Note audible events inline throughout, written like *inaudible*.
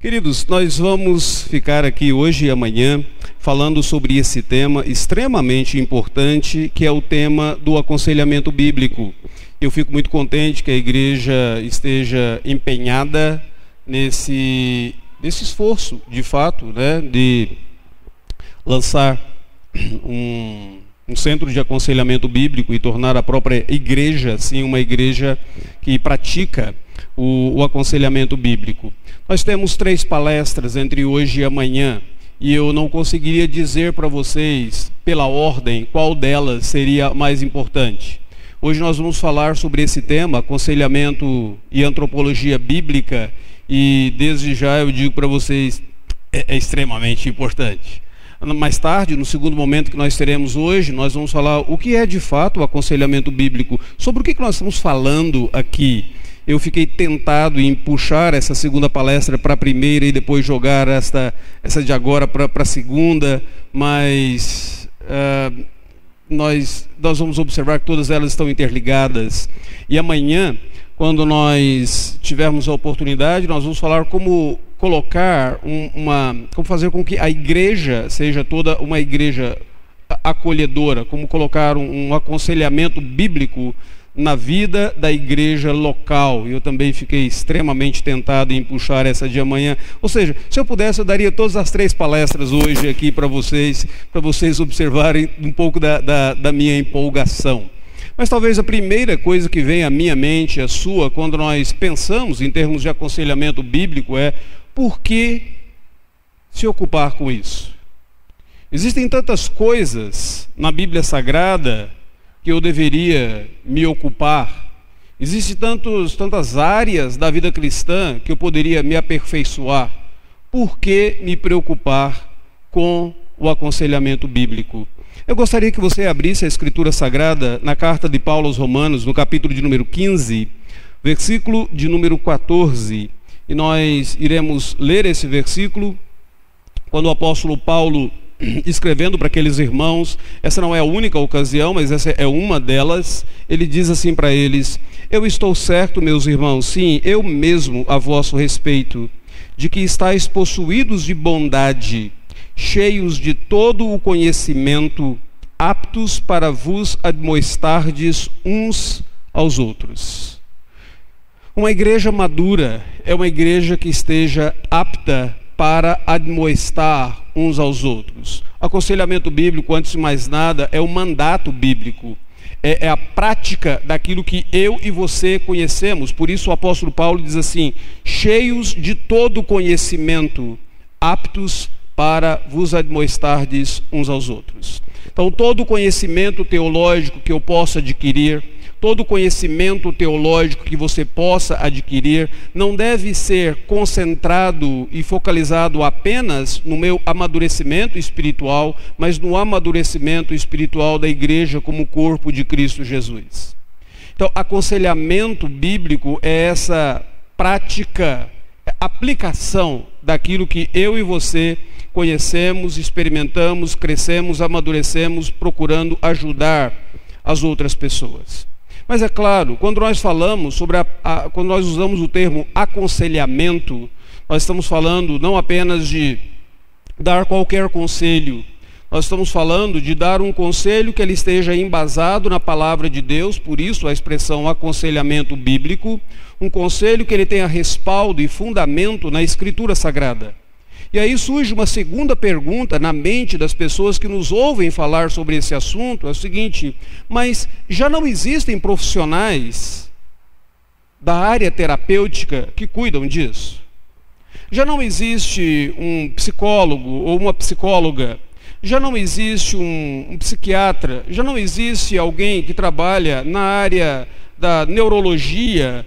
Queridos, nós vamos ficar aqui hoje e amanhã falando sobre esse tema extremamente importante, que é o tema do aconselhamento bíblico. Eu fico muito contente que a igreja esteja empenhada nesse, nesse esforço, de fato, né, de lançar um, um centro de aconselhamento bíblico e tornar a própria igreja, assim, uma igreja que pratica o, o aconselhamento bíblico. Nós temos três palestras entre hoje e amanhã e eu não conseguiria dizer para vocês, pela ordem, qual delas seria mais importante. Hoje nós vamos falar sobre esse tema, aconselhamento e antropologia bíblica, e desde já eu digo para vocês, é, é, extremamente importante. Mais tarde, no segundo momento que nós teremos hoje, nós vamos falar o que é de fato o aconselhamento bíblico, sobre o que nós estamos falando aqui eu fiquei tentado em puxar essa segunda palestra para a primeira e depois jogar esta, essa de agora para a segunda, mas uh, nós, nós vamos observar que todas elas estão interligadas. E amanhã, quando nós tivermos a oportunidade, nós vamos falar como colocar um, uma. como fazer com que a igreja seja toda uma igreja acolhedora, como colocar um, um aconselhamento bíblico na vida da igreja local. Eu também fiquei extremamente tentado em puxar essa de amanhã. Ou seja, se eu pudesse, eu daria todas as três palestras hoje aqui para vocês, para vocês observarem um pouco da, da, da minha empolgação. Mas talvez a primeira coisa que vem à minha mente, a sua, quando nós pensamos em termos de aconselhamento bíblico, é por que se ocupar com isso? Existem tantas coisas na Bíblia Sagrada que eu deveria me ocupar. Existem tantos, tantas áreas da vida cristã que eu poderia me aperfeiçoar. Por que me preocupar com o aconselhamento bíblico? Eu gostaria que você abrisse a Escritura Sagrada na carta de Paulo aos Romanos, no capítulo de número 15, versículo de número 14. E nós iremos ler esse versículo quando o apóstolo Paulo *clears throat* escrevendo para aqueles irmãos, essa não é a única ocasião, mas essa é uma delas. Ele diz assim para eles: Eu estou certo, meus irmãos, sim, eu mesmo a vosso respeito, de que estáis possuídos de bondade, cheios de todo o conhecimento, aptos para vos admoestardes uns aos outros. Uma igreja madura é uma igreja que esteja apta para admoestar uns aos outros. Aconselhamento bíblico, antes de mais nada, é o mandato bíblico. É, é, a prática daquilo que eu e você conhecemos. Por isso o apóstolo Paulo diz assim: cheios de todo conhecimento, aptos para vos admoestardes uns aos outros. Então, todo conhecimento teológico que eu possa adquirir, todo conhecimento teológico que você possa adquirir não deve ser concentrado e focalizado apenas no meu amadurecimento espiritual, mas no amadurecimento espiritual da igreja como corpo de Cristo Jesus. Então, aconselhamento bíblico é essa prática, aplicação daquilo que eu e você conhecemos, experimentamos, crescemos, amadurecemos, procurando ajudar as outras pessoas. Mas é claro, quando nós falamos sobre a, a, quando nós usamos o termo aconselhamento, nós estamos falando não apenas de dar qualquer conselho, nós estamos falando de dar um conselho que ele esteja embasado na palavra de Deus, por isso a expressão aconselhamento bíblico, um conselho que ele tenha respaldo e fundamento na escritura sagrada. E aí surge uma segunda pergunta na mente das pessoas que nos ouvem falar sobre esse assunto: é o seguinte, mas já não existem profissionais da área terapêutica que cuidam disso? Já não existe um psicólogo ou uma psicóloga? Já não existe um, um psiquiatra? Já não existe alguém que trabalha na área da neurologia?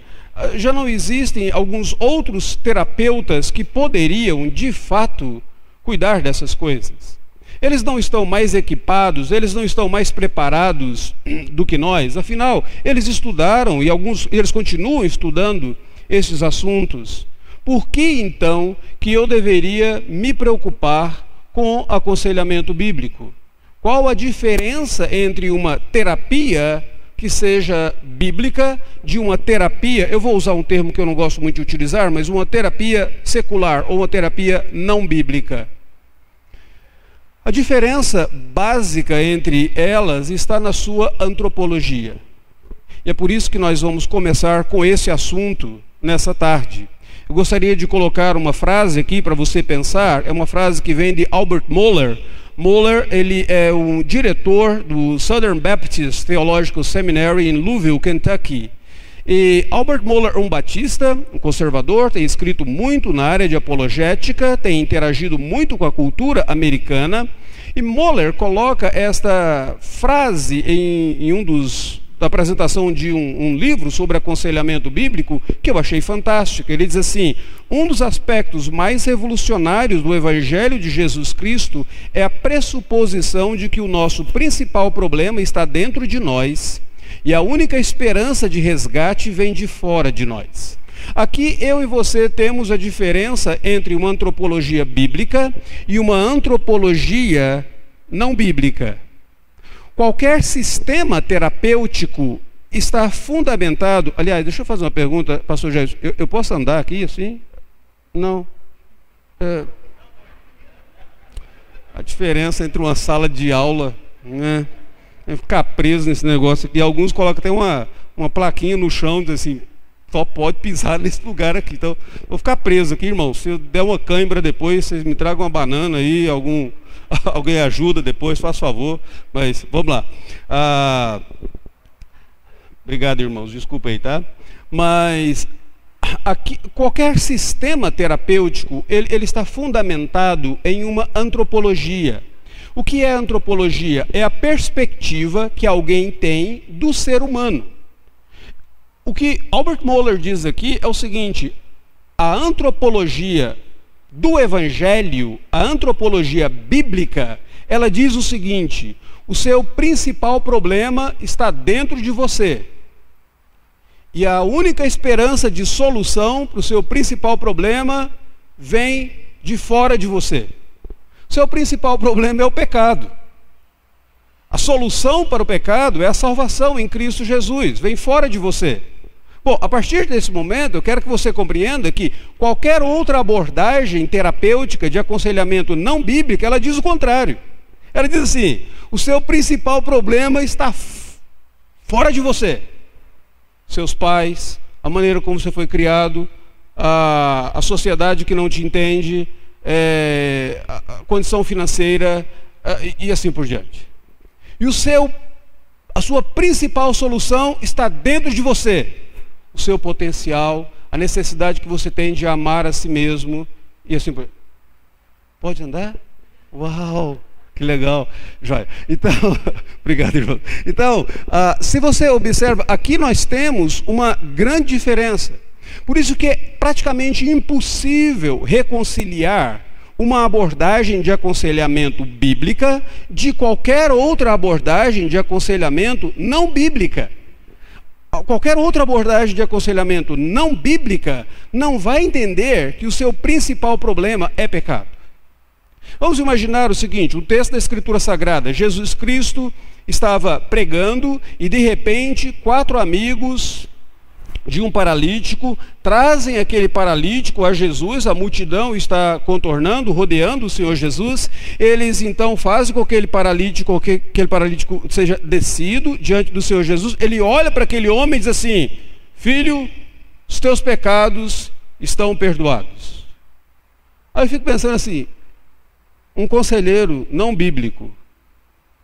Já não existem alguns outros terapeutas que poderiam, de fato, cuidar dessas coisas. Eles não estão mais equipados, eles não estão mais preparados *clears throat* do que nós. Afinal, eles estudaram e alguns eles continuam estudando esses assuntos. Por que então que eu deveria me preocupar com aconselhamento bíblico? Qual a diferença entre uma terapia que seja bíblica, de uma terapia, eu vou usar um termo que eu não gosto muito de utilizar, mas uma terapia secular ou uma terapia não bíblica. A diferença básica entre elas está na sua antropologia. E é por isso que nós vamos começar com esse assunto nessa tarde. Eu gostaria de colocar uma frase aqui para você pensar, é uma frase que vem de Albert Moeller. Moeller, ele é um diretor do Southern Baptist Theological Seminary em Louisville, Kentucky. E Albert Moeller é um batista, um conservador, tem escrito muito na área de apologética, tem interagido muito com a cultura americana. E Moeller coloca esta frase em, em um dos da apresentação de um, um, livro sobre aconselhamento bíblico que eu achei fantástico. Ele diz assim: um dos aspectos mais revolucionários do Evangelho de Jesus Cristo é a pressuposição de que o nosso principal problema está dentro de nós e a única esperança de resgate vem de fora de nós. Aqui eu e você temos a diferença entre uma antropologia bíblica e uma antropologia não bíblica. Qualquer sistema terapêutico está fundamentado. Aliás, deixa eu fazer uma pergunta, pastor Jesus. Eu, eu posso andar aqui assim? Não. É, a diferença entre uma sala de aula, né? É ficar preso nesse negócio aqui. Alguns colocam até uma, uma plaquinha no chão, diz assim, só pode pisar *laughs* nesse lugar aqui. Então, vou ficar preso aqui, irmão. Se eu der uma cãibra depois, vocês me tragam uma banana aí, algum, *laughs* alguém ajuda depois, faz favor. Mas vamos lá. Ah, obrigado, irmãos. Desculpa aí, tá? Mas aqui, qualquer sistema terapêutico, ele, ele está fundamentado em uma antropologia. O que é antropologia? É a perspectiva que alguém tem do ser humano. O que Albert Moeller diz aqui é o seguinte: a antropologia do evangelho, a antropologia bíblica, ela diz o seguinte: o seu principal problema está dentro de você. E a única esperança de solução para o seu principal problema vem de fora de você. Seu principal problema é o pecado. A solução para o pecado é a salvação em Cristo Jesus, vem fora de você. Bom, a partir desse momento, eu quero que você compreenda que qualquer outra abordagem terapêutica de aconselhamento não bíblica, ela diz o contrário. Ela diz assim: o seu principal problema está fora de você. Seus pais, a maneira como você foi criado, a, a sociedade que não te entende, é, a, condição financeira e, e assim por diante. E o seu, a sua principal solução está dentro de você. O seu potencial, a necessidade que você tem de amar a si mesmo e assim por Pode andar? Uau! Que legal, joia. Então, *laughs* obrigado, irmão. Então, uh, se você observa, aqui nós temos uma grande diferença. Por isso que é praticamente impossível reconciliar uma abordagem de aconselhamento bíblica de qualquer outra abordagem de aconselhamento não bíblica. Qualquer outra abordagem de aconselhamento não bíblica não vai entender que o seu principal problema é pecado. Vamos imaginar o seguinte: um texto da Escritura Sagrada, Jesus Cristo estava pregando e de repente quatro amigos de um paralítico, trazem aquele paralítico a Jesus, a multidão está contornando, rodeando o Senhor Jesus. Eles então fazem com que aquele paralítico, que aquele paralítico seja descido diante do Senhor Jesus. Ele olha para aquele homem e diz assim: Filho, os teus pecados estão perdoados. Aí eu fico pensando assim: um conselheiro não bíblico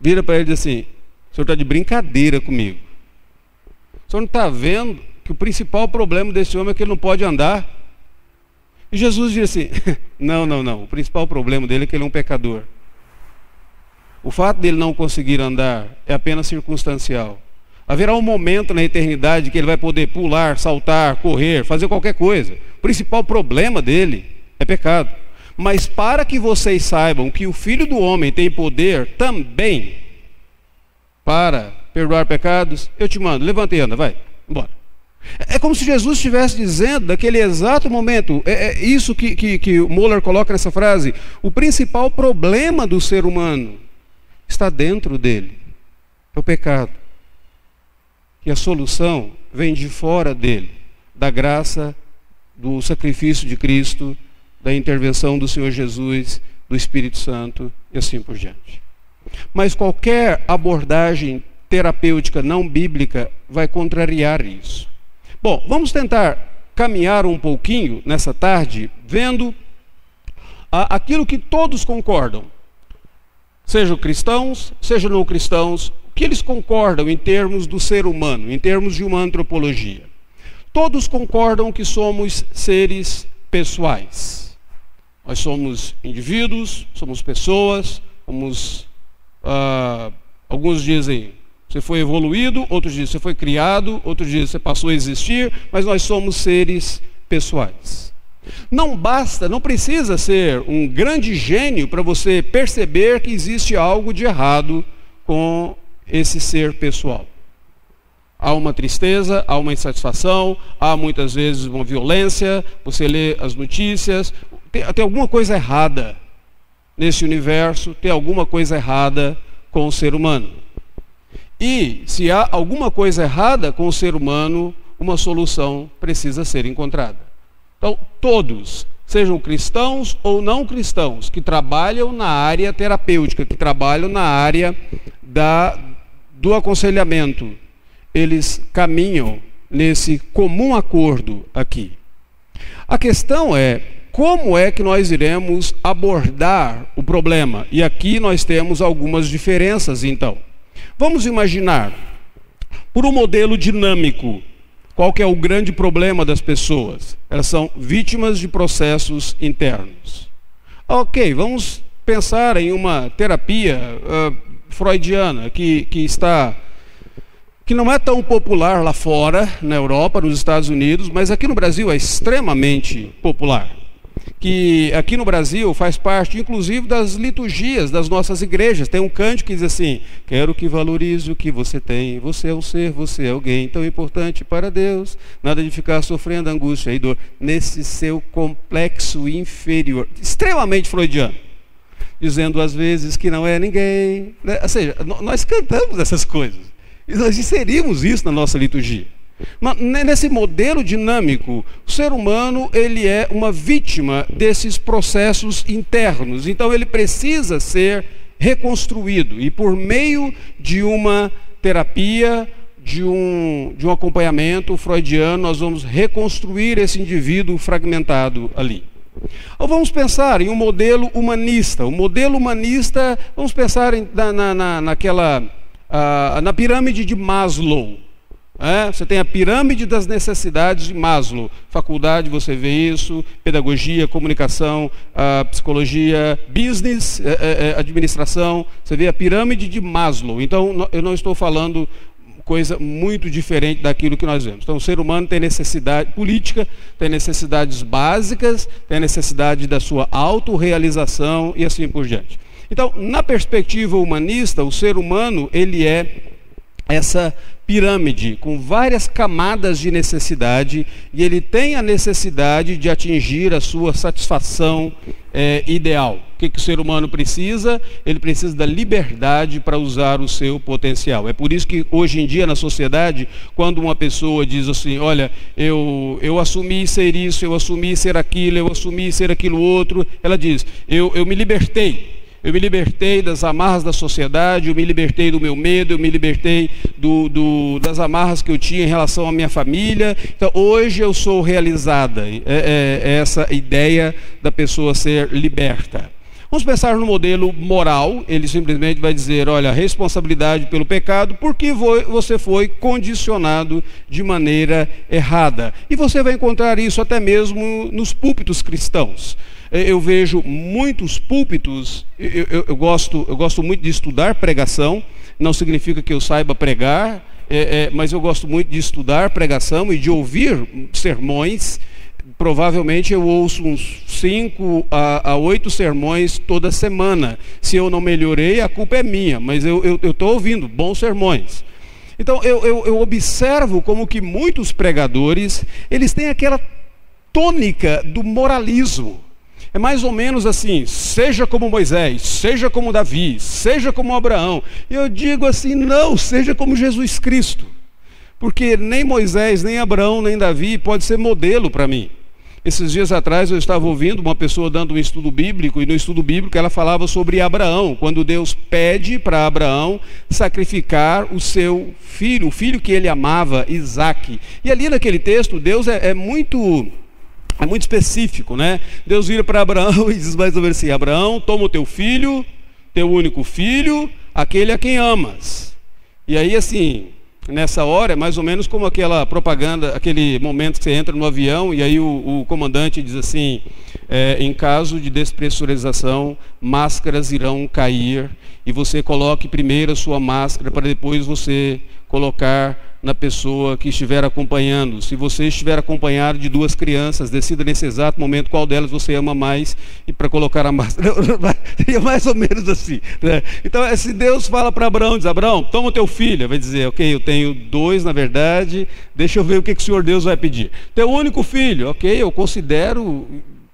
vira para ele e diz assim: o senhor está de brincadeira comigo. O senhor não está vendo que o principal problema desse homem é que ele não pode andar. E Jesus diz assim: *laughs* não, não, não. O principal problema dele é que ele é um pecador. O fato dele não conseguir andar é apenas circunstancial. Haverá um momento na eternidade que ele vai poder pular, saltar, correr, fazer qualquer coisa. O principal problema dele é pecado. Mas para que vocês saibam que o Filho do Homem tem poder também para perdoar pecados, eu te mando, levanta e anda, vai, embora. É como se Jesus estivesse dizendo, naquele exato momento, é, é isso que, que, que Moller coloca nessa frase: o principal problema do ser humano está dentro dele, é o pecado. que a solução vem de fora dele, da graça, do sacrifício de Cristo, da intervenção do Senhor Jesus, do Espírito Santo e assim por diante. Mas qualquer abordagem terapêutica não bíblica vai contrariar isso. Bom, vamos tentar caminhar um pouquinho nessa tarde, vendo aquilo que todos concordam, sejam cristãos, sejam não cristãos, o que eles concordam em termos do ser humano, em termos de uma antropologia. Todos concordam que somos seres pessoais. Nós somos indivíduos, somos pessoas, somos. Uh, alguns dizem você foi evoluído, outros dizem você foi criado, outros dizem você passou a existir, mas nós somos seres pessoais. Não basta, não precisa ser um grande gênio para você perceber que existe algo de errado com esse ser pessoal. Há uma tristeza, há uma insatisfação, há muitas vezes uma violência. Você lê as notícias, tem, tem alguma coisa errada nesse universo, tem alguma coisa errada com o ser humano. E se há alguma coisa errada com o ser humano, uma solução precisa ser encontrada. Então, todos, sejam cristãos ou não cristãos, que trabalham na área terapêutica, que trabalham na área da, do aconselhamento, eles caminham nesse comum acordo aqui. A questão é como é que nós iremos abordar o problema? E aqui nós temos algumas diferenças, então. Vamos imaginar, por um modelo dinâmico, qual é o grande problema das pessoas? Elas são vítimas de processos internos. Ok, vamos pensar em uma terapia uh, freudiana que, que está que não é tão popular lá fora, na Europa, nos Estados Unidos, mas aqui no Brasil é extremamente popular que aqui no Brasil faz parte, inclusive, das liturgias das nossas igrejas. Tem um cântico que diz assim: Quero que valorize o que você tem. Você é um ser, você é alguém tão importante para Deus. Nada de ficar sofrendo angústia e dor nesse seu complexo inferior, extremamente freudiano. Dizendo às vezes que não é ninguém. Né? Ou seja, nós cantamos essas coisas. E nós inserimos isso na nossa liturgia. Nesse modelo dinâmico, o ser humano ele é uma vítima desses processos internos. Então ele precisa ser reconstruído e por meio de uma terapia, de um, de um acompanhamento freudiano, nós vamos reconstruir esse indivíduo fragmentado ali. Ou vamos pensar em um modelo humanista. O modelo humanista, vamos pensar em, na, na, naquela, uh, na pirâmide de Maslow. É, você tem a pirâmide das necessidades de Maslow. Faculdade, você vê isso, pedagogia, comunicação, psicologia, business, é, é, é, administração. Você vê a pirâmide de Maslow. Então, eu não estou falando coisa muito diferente daquilo que nós vemos. Então, o ser humano tem necessidade política, tem necessidades básicas, tem necessidade da sua autorrealização e assim por diante. Então, na perspectiva humanista, o ser humano ele é essa pirâmide com várias camadas de necessidade e ele tem a necessidade de atingir a sua satisfação é, ideal. O que, que o ser humano precisa? Ele precisa da liberdade para usar o seu potencial. É por isso que hoje em dia na sociedade, quando uma pessoa diz assim, olha, eu, eu assumi ser isso, eu assumi ser aquilo, eu assumi ser aquilo outro, ela diz, eu, eu me libertei. Eu me libertei das amarras da sociedade, eu me libertei do meu medo, eu me libertei do, do, das amarras que eu tinha em relação à minha família. Então, hoje eu sou realizada. É, é, é essa ideia da pessoa ser liberta. Vamos pensar no modelo moral. Ele simplesmente vai dizer: olha, responsabilidade pelo pecado, porque você foi condicionado de maneira errada. E você vai encontrar isso até mesmo nos púlpitos cristãos. Eu vejo muitos púlpitos, eu, eu, eu, gosto, eu gosto muito de estudar pregação, não significa que eu saiba pregar, é, é, mas eu gosto muito de estudar pregação e de ouvir sermões. Provavelmente eu ouço uns cinco a, a oito sermões toda semana. Se eu não melhorei, a culpa é minha, mas eu estou ouvindo bons sermões. Então eu, eu, eu observo como que muitos pregadores eles têm aquela tônica do moralismo. É mais ou menos assim: seja como Moisés, seja como Davi, seja como Abraão. E eu digo assim: não, seja como Jesus Cristo. Porque nem Moisés, nem Abraão, nem Davi pode ser modelo para mim. Esses dias atrás eu estava ouvindo uma pessoa dando um estudo bíblico, e no estudo bíblico ela falava sobre Abraão, quando Deus pede para Abraão sacrificar o seu filho, o filho que ele amava, Isaac. E ali naquele texto, Deus é, é muito. É muito específico, né? Deus vira para Abraão *laughs* e diz mais ou menos assim: Abraão, toma o teu filho, teu único filho, aquele a quem amas. E aí, assim, nessa hora é mais ou menos como aquela propaganda, aquele momento que você entra no avião e aí o, o comandante diz assim: é, em caso de despressurização, máscaras irão cair e você coloque primeiro a sua máscara para depois você colocar na pessoa que estiver acompanhando. Se você estiver acompanhado de duas crianças, decida nesse exato momento qual delas você ama mais e para colocar a máscara. *laughs* Seria mais ou menos assim. Né? Então, é, se Deus fala para Abraão, diz, Abraão, toma o teu filho, vai dizer, ok, eu tenho dois na verdade, deixa eu ver o que, que o Senhor Deus vai pedir. Teu único filho, ok, eu considero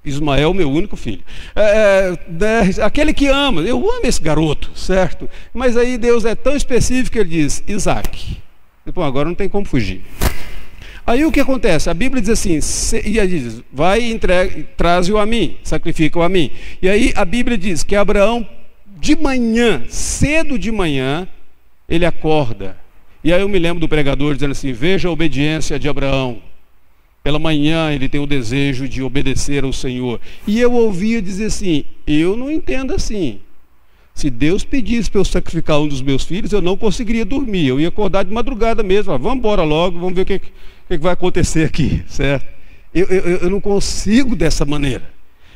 Ismael, meu único filho. É, é, aquele que ama, eu amo esse garoto, certo? Mas aí Deus é tão específico que ele diz: Isaac. Bom, agora não tem como fugir. Aí o que acontece? A Bíblia diz assim, e aí diz, vai e traze-o a mim, sacrifica-o a mim. E aí a Bíblia diz que Abraão, de manhã, cedo de manhã, ele acorda. E aí eu me lembro do pregador dizendo assim, veja a obediência de Abraão. Pela manhã ele tem o desejo de obedecer ao Senhor. E eu ouvia dizer assim, eu não entendo assim. Se Deus pedisse para eu sacrificar um dos meus filhos, eu não conseguiria dormir. Eu ia acordar de madrugada mesmo. Ah, vamos embora logo, vamos ver o que, que, que vai acontecer aqui, *laughs* certo? Eu, eu, eu, não consigo dessa maneira.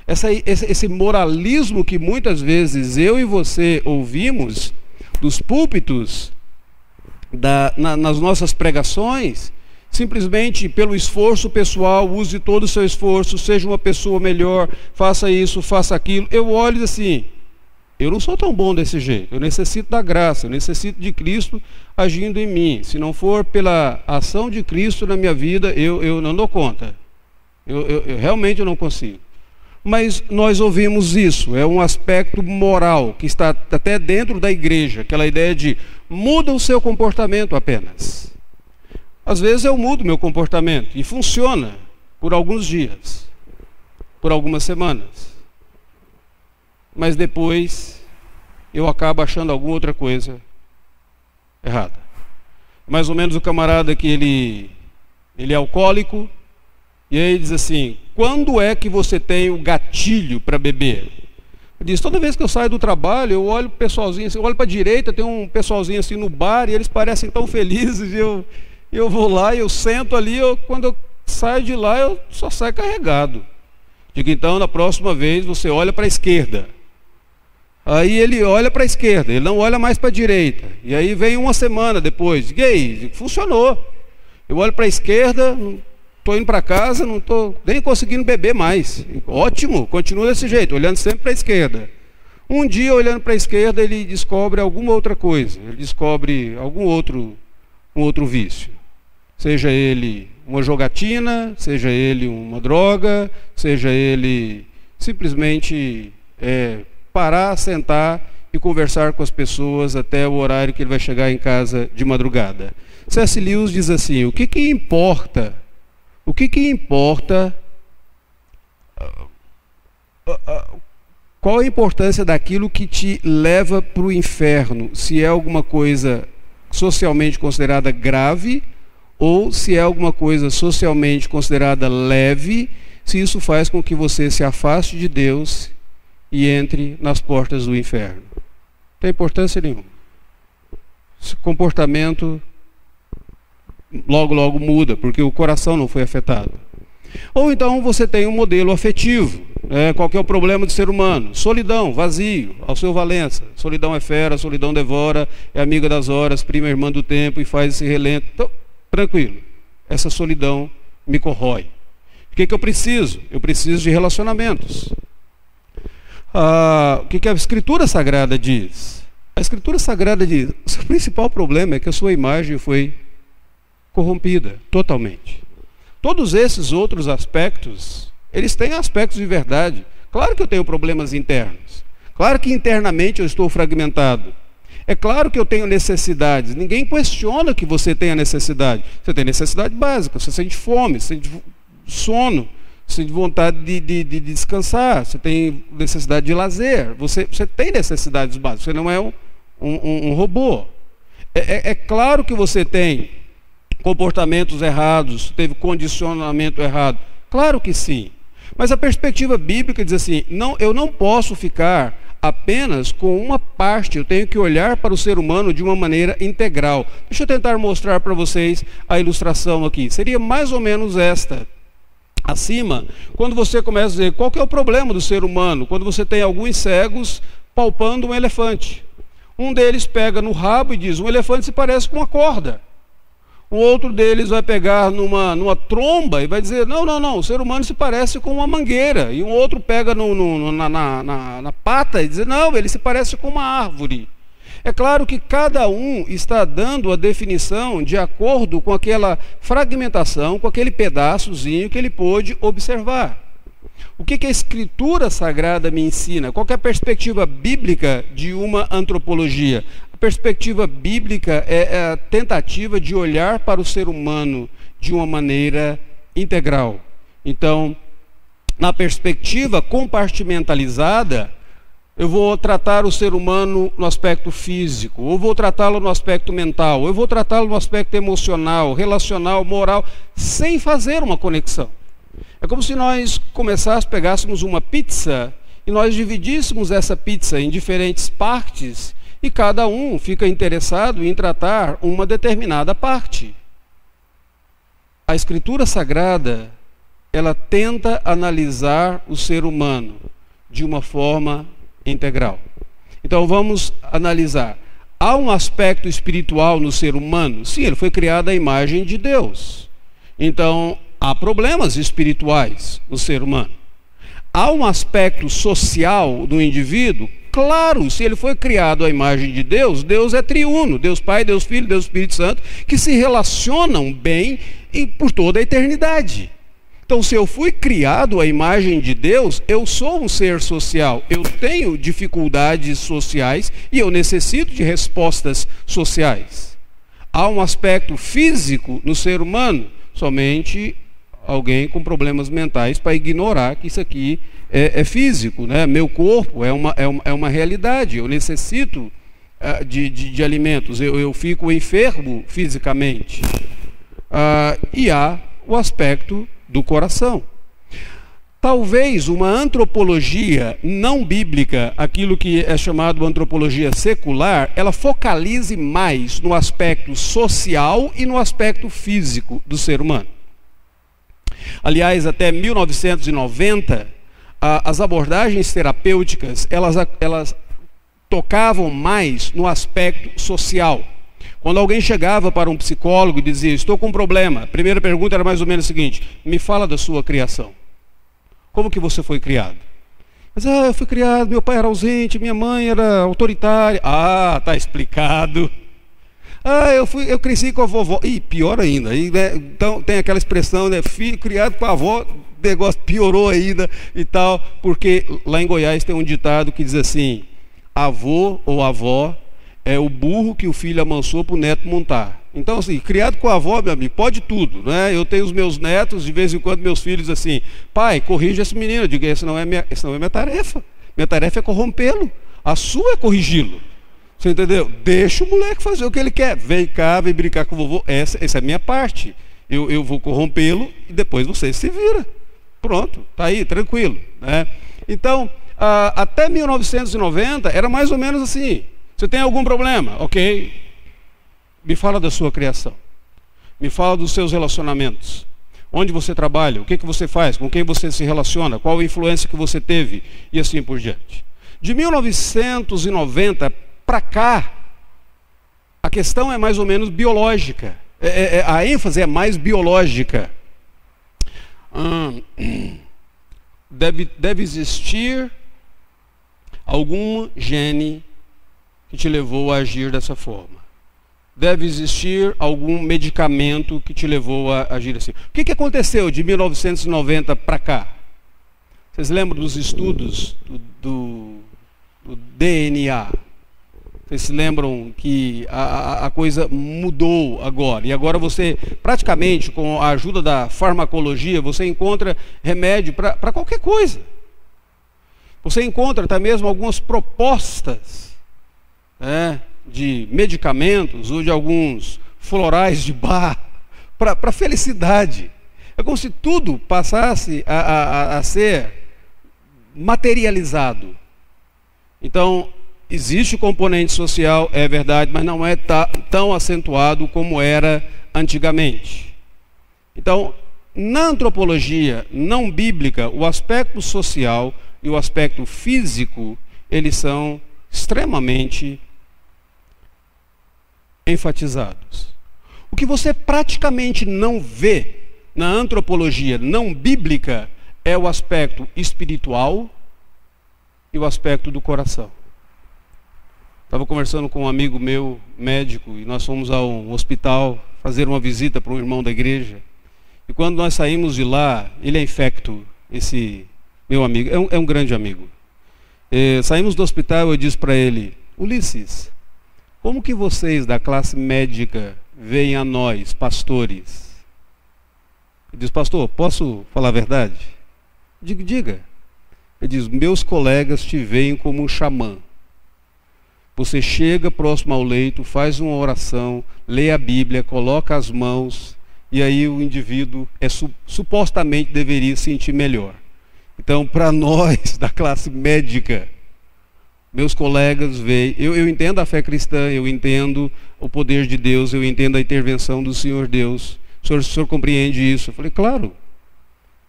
Essa, esse, esse moralismo que muitas vezes eu e você ouvimos dos púlpitos, da, na, nas nossas pregações, simplesmente pelo esforço pessoal, use todo o seu esforço, seja uma pessoa melhor, faça isso, faça aquilo. Eu olho assim, eu não sou tão bom desse jeito. Eu necessito da graça, eu necessito de Cristo agindo em mim. Se não for pela ação de Cristo na minha vida, eu, eu não dou conta. Eu, eu, eu realmente não consigo. Mas nós ouvimos isso, é um aspecto moral que está até dentro da igreja, aquela ideia de muda o seu comportamento apenas. Às vezes eu mudo meu comportamento e funciona por alguns dias, por algumas semanas mas depois eu acabo achando alguma outra coisa errada. Mais ou menos o camarada que ele, ele é alcoólico, e aí diz assim: quando é que você tem o gatilho para beber? Ele diz: toda vez que eu saio do trabalho, eu olho o pessoalzinho assim, eu olho para a direita, tem um pessoalzinho assim no bar, e eles parecem tão felizes, eu, eu vou lá, eu sento ali, eu, quando eu saio de lá, eu só saio carregado. Digo, então, na próxima vez, você olha para a esquerda. Aí ele olha para a esquerda, ele não olha mais para a direita. E aí vem uma semana depois, aí, funcionou. Eu olho para a esquerda, estou indo para casa, não estou nem conseguindo beber mais. Ótimo, continua desse jeito, olhando sempre para a esquerda. Um dia, olhando para a esquerda, ele descobre alguma outra coisa, ele descobre algum outro, um outro vício. Seja ele uma jogatina, seja ele uma droga, seja ele simplesmente é, parar, sentar e conversar com as pessoas até o horário que ele vai chegar em casa de madrugada. C.S. Lewis diz assim: o que, que importa? O que, que importa? Qual a importância daquilo que te leva para o inferno? Se é alguma coisa socialmente considerada grave ou se é alguma coisa socialmente considerada leve, se isso faz com que você se afaste de Deus e entre nas portas do inferno. Não tem importância nenhuma. Esse comportamento logo, logo muda, porque o coração não foi afetado. Ou então você tem um modelo afetivo. Né? Qual é o problema do ser humano? Solidão, vazio, ao seu Valença. Solidão é fera, solidão devora, é amiga das horas, prima irmã do tempo e faz esse relento. Então, tranquilo. Essa solidão me corrói. O que, que eu preciso? Eu preciso de relacionamentos. Ah, o que, que a Escritura Sagrada diz? A Escritura Sagrada diz: o seu principal problema é que a sua imagem foi corrompida totalmente. Todos esses outros aspectos, eles têm aspectos de verdade. Claro que eu tenho problemas internos. Claro que internamente eu estou fragmentado. É claro que eu tenho necessidades. Ninguém questiona que você tenha necessidade. Você tem necessidade básica. Você sente fome, você sente sono, você sente vontade de, de, de descansar, você tem necessidade de lazer. Você, você tem necessidades básicas. Você não é um, um, um robô. É, é, é claro que você tem comportamentos errados, teve condicionamento errado. Claro que sim. Mas a perspectiva bíblica diz assim: não, eu não posso ficar apenas com uma parte, eu tenho que olhar para o ser humano de uma maneira integral. Deixa eu tentar mostrar para vocês a ilustração aqui. Seria mais ou menos esta. Acima, quando você começa a dizer qual é o problema do ser humano, quando você tem alguns cegos palpando um elefante. Um deles pega no rabo e diz: um elefante se parece com uma corda. O outro deles vai pegar numa, numa tromba e vai dizer: não, não, não, o ser humano se parece com uma mangueira. E um outro pega no, no, na, na, na, na pata e diz: não, ele se parece com uma árvore. É claro que cada um está dando a definição de acordo com aquela fragmentação, com aquele pedaçozinho que ele pôde observar. O que, que a Escritura Sagrada me ensina? Qual é a perspectiva bíblica de uma antropologia? perspectiva bíblica é a tentativa de olhar para o ser humano de uma maneira integral. Então, na perspectiva compartimentalizada, eu vou tratar o ser humano no aspecto físico, ou vou tratá-lo no aspecto mental, ou eu vou tratá-lo no aspecto emocional, relacional, moral, sem fazer uma conexão. É como se nós começássemos, pegássemos uma pizza e nós dividíssemos essa pizza em diferentes partes e cada um fica interessado em tratar uma determinada parte. A Escritura Sagrada, ela tenta analisar o ser humano de uma forma integral. Então vamos analisar. Há um aspecto espiritual no ser humano? Sim, ele foi criado à imagem de Deus. Então, há problemas espirituais no ser humano. Há um aspecto social do indivíduo? Claro, se ele foi criado à imagem de Deus, Deus é triuno, Deus Pai, Deus Filho, Deus Espírito Santo, que se relacionam bem e por toda a eternidade. Então, se eu fui criado à imagem de Deus, eu sou um ser social, eu tenho dificuldades sociais e eu necessito de respostas sociais. Há um aspecto físico no ser humano, somente alguém com problemas mentais para ignorar que isso aqui é, é, físico, né? meu corpo é uma, é uma, é uma realidade, eu necessito uh, de, de, de, alimentos, eu, eu fico enfermo fisicamente. Uh, e há o aspecto do coração. Talvez uma antropologia não bíblica, aquilo que é chamado antropologia secular, ela focalize mais no aspecto social e no aspecto físico do ser humano. Aliás, até 1990, as abordagens terapêuticas, elas, elas tocavam mais no aspecto social. Quando alguém chegava para um psicólogo e dizia, estou com um problema, a primeira pergunta era mais ou menos a seguinte, me fala da sua criação. Como que você foi criado? Mas, ah, eu fui criado, meu pai era ausente, minha mãe era autoritária. Ah, está explicado. Ah, eu, fui, eu cresci com a vovó. Ih, pior ainda. E, né, então tem aquela expressão, né? Filho criado com a avó, negócio piorou ainda e tal. Porque lá em Goiás tem um ditado que diz assim: avô ou avó é o burro que o filho amansou para o neto montar. Então, assim, criado com a avó, meu amigo, pode tudo, né? Eu tenho os meus netos, de vez em quando meus filhos assim, pai, corrija esse menino. Eu digo, essa não é minha, essa não é minha tarefa. Minha tarefa é corrompê-lo. A sua é corrigi-lo. Você entendeu? Deixa o moleque fazer o que ele quer. Vem cá, vem brincar com o vovô. Essa, essa é a minha parte. Eu, eu vou corrompê-lo e depois você se vira. Pronto, tá aí, tranquilo. Né? Então, até 1990 era mais ou menos assim. Você tem algum problema? Ok. Me fala da sua criação. Me fala dos seus relacionamentos. Onde você trabalha? O que, que você faz? Com quem você se relaciona? Qual a influência que você teve? E assim por diante. De 1990 para cá, a questão é mais ou menos biológica. É, é, é, a ênfase é mais biológica. Hum, *clears throat* deve, deve existir algum gene que te levou a agir dessa forma. Deve existir algum medicamento que te levou a agir assim. O que, que aconteceu de 1990 para cá? Vocês lembram dos estudos do, do, do DNA? Vocês se lembram que a, a, coisa mudou agora. E agora você, praticamente, com a ajuda da farmacologia, você encontra remédio para qualquer coisa. Você encontra até mesmo algumas propostas né, de medicamentos ou de alguns florais de bar *laughs* para felicidade. É como se tudo passasse a, a, a ser materializado. Então, existe o componente social, é verdade, mas não é tão acentuado como era antigamente. Então, na antropologia não bíblica, o aspecto social e o aspecto físico, eles são extremamente enfatizados. O que você praticamente não vê na antropologia não bíblica é o aspecto espiritual e o aspecto do coração. Estava conversando com um amigo meu, médico, e nós fomos a um hospital fazer uma visita para um irmão da igreja. E quando nós saímos de lá, ele é infecto, esse meu amigo, é um, é um grande amigo. E, saímos do hospital eu disse para ele, Ulisses, como que vocês da classe médica veem a nós, pastores? Ele diz, pastor, posso falar a verdade? Diga, diga. Ele diz, meus colegas te veem como um xamã. Você chega próximo ao leito, faz uma oração, lê a Bíblia, coloca as mãos, e aí o indivíduo é, supostamente deveria se sentir melhor. Então, para *laughs* nós da classe médica, meus colegas veem, eu, eu entendo a fé cristã, eu entendo o poder de Deus, eu entendo a intervenção do Senhor Deus, o senhor, o senhor compreende isso? Eu falei, claro.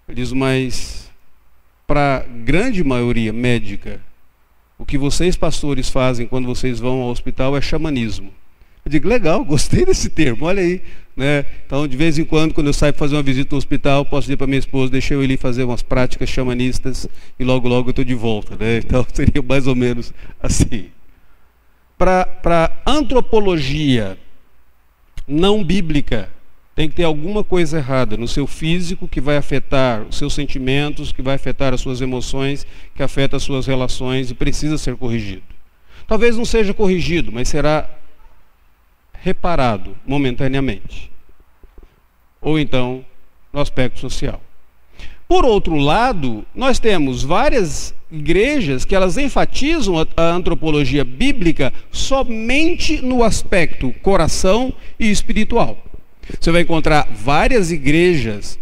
Ele diz, mas para a grande maioria médica, o que vocês pastores fazem quando vocês vão ao hospital é xamanismo. Eu digo, legal, *laughs* gostei desse termo, olha aí. Né? Então, de vez em quando, quando eu saio para fazer uma visita no hospital, posso dizer para minha esposa, deixa eu ir fazer umas práticas xamanistas e logo, logo eu estou de volta. Né? *laughs* Então, seria mais ou menos assim. Para antropologia não bíblica, tem que ter alguma coisa errada no seu físico que vai afetar os seus sentimentos, que vai afetar as suas emoções, que afeta as suas relações e precisa ser corrigido. Talvez não seja corrigido, mas será reparado momentaneamente. Ou então no aspecto social. Por outro lado, nós temos várias igrejas que elas enfatizam a, antropologia bíblica somente no aspecto coração e espiritual. Você vai encontrar várias igrejas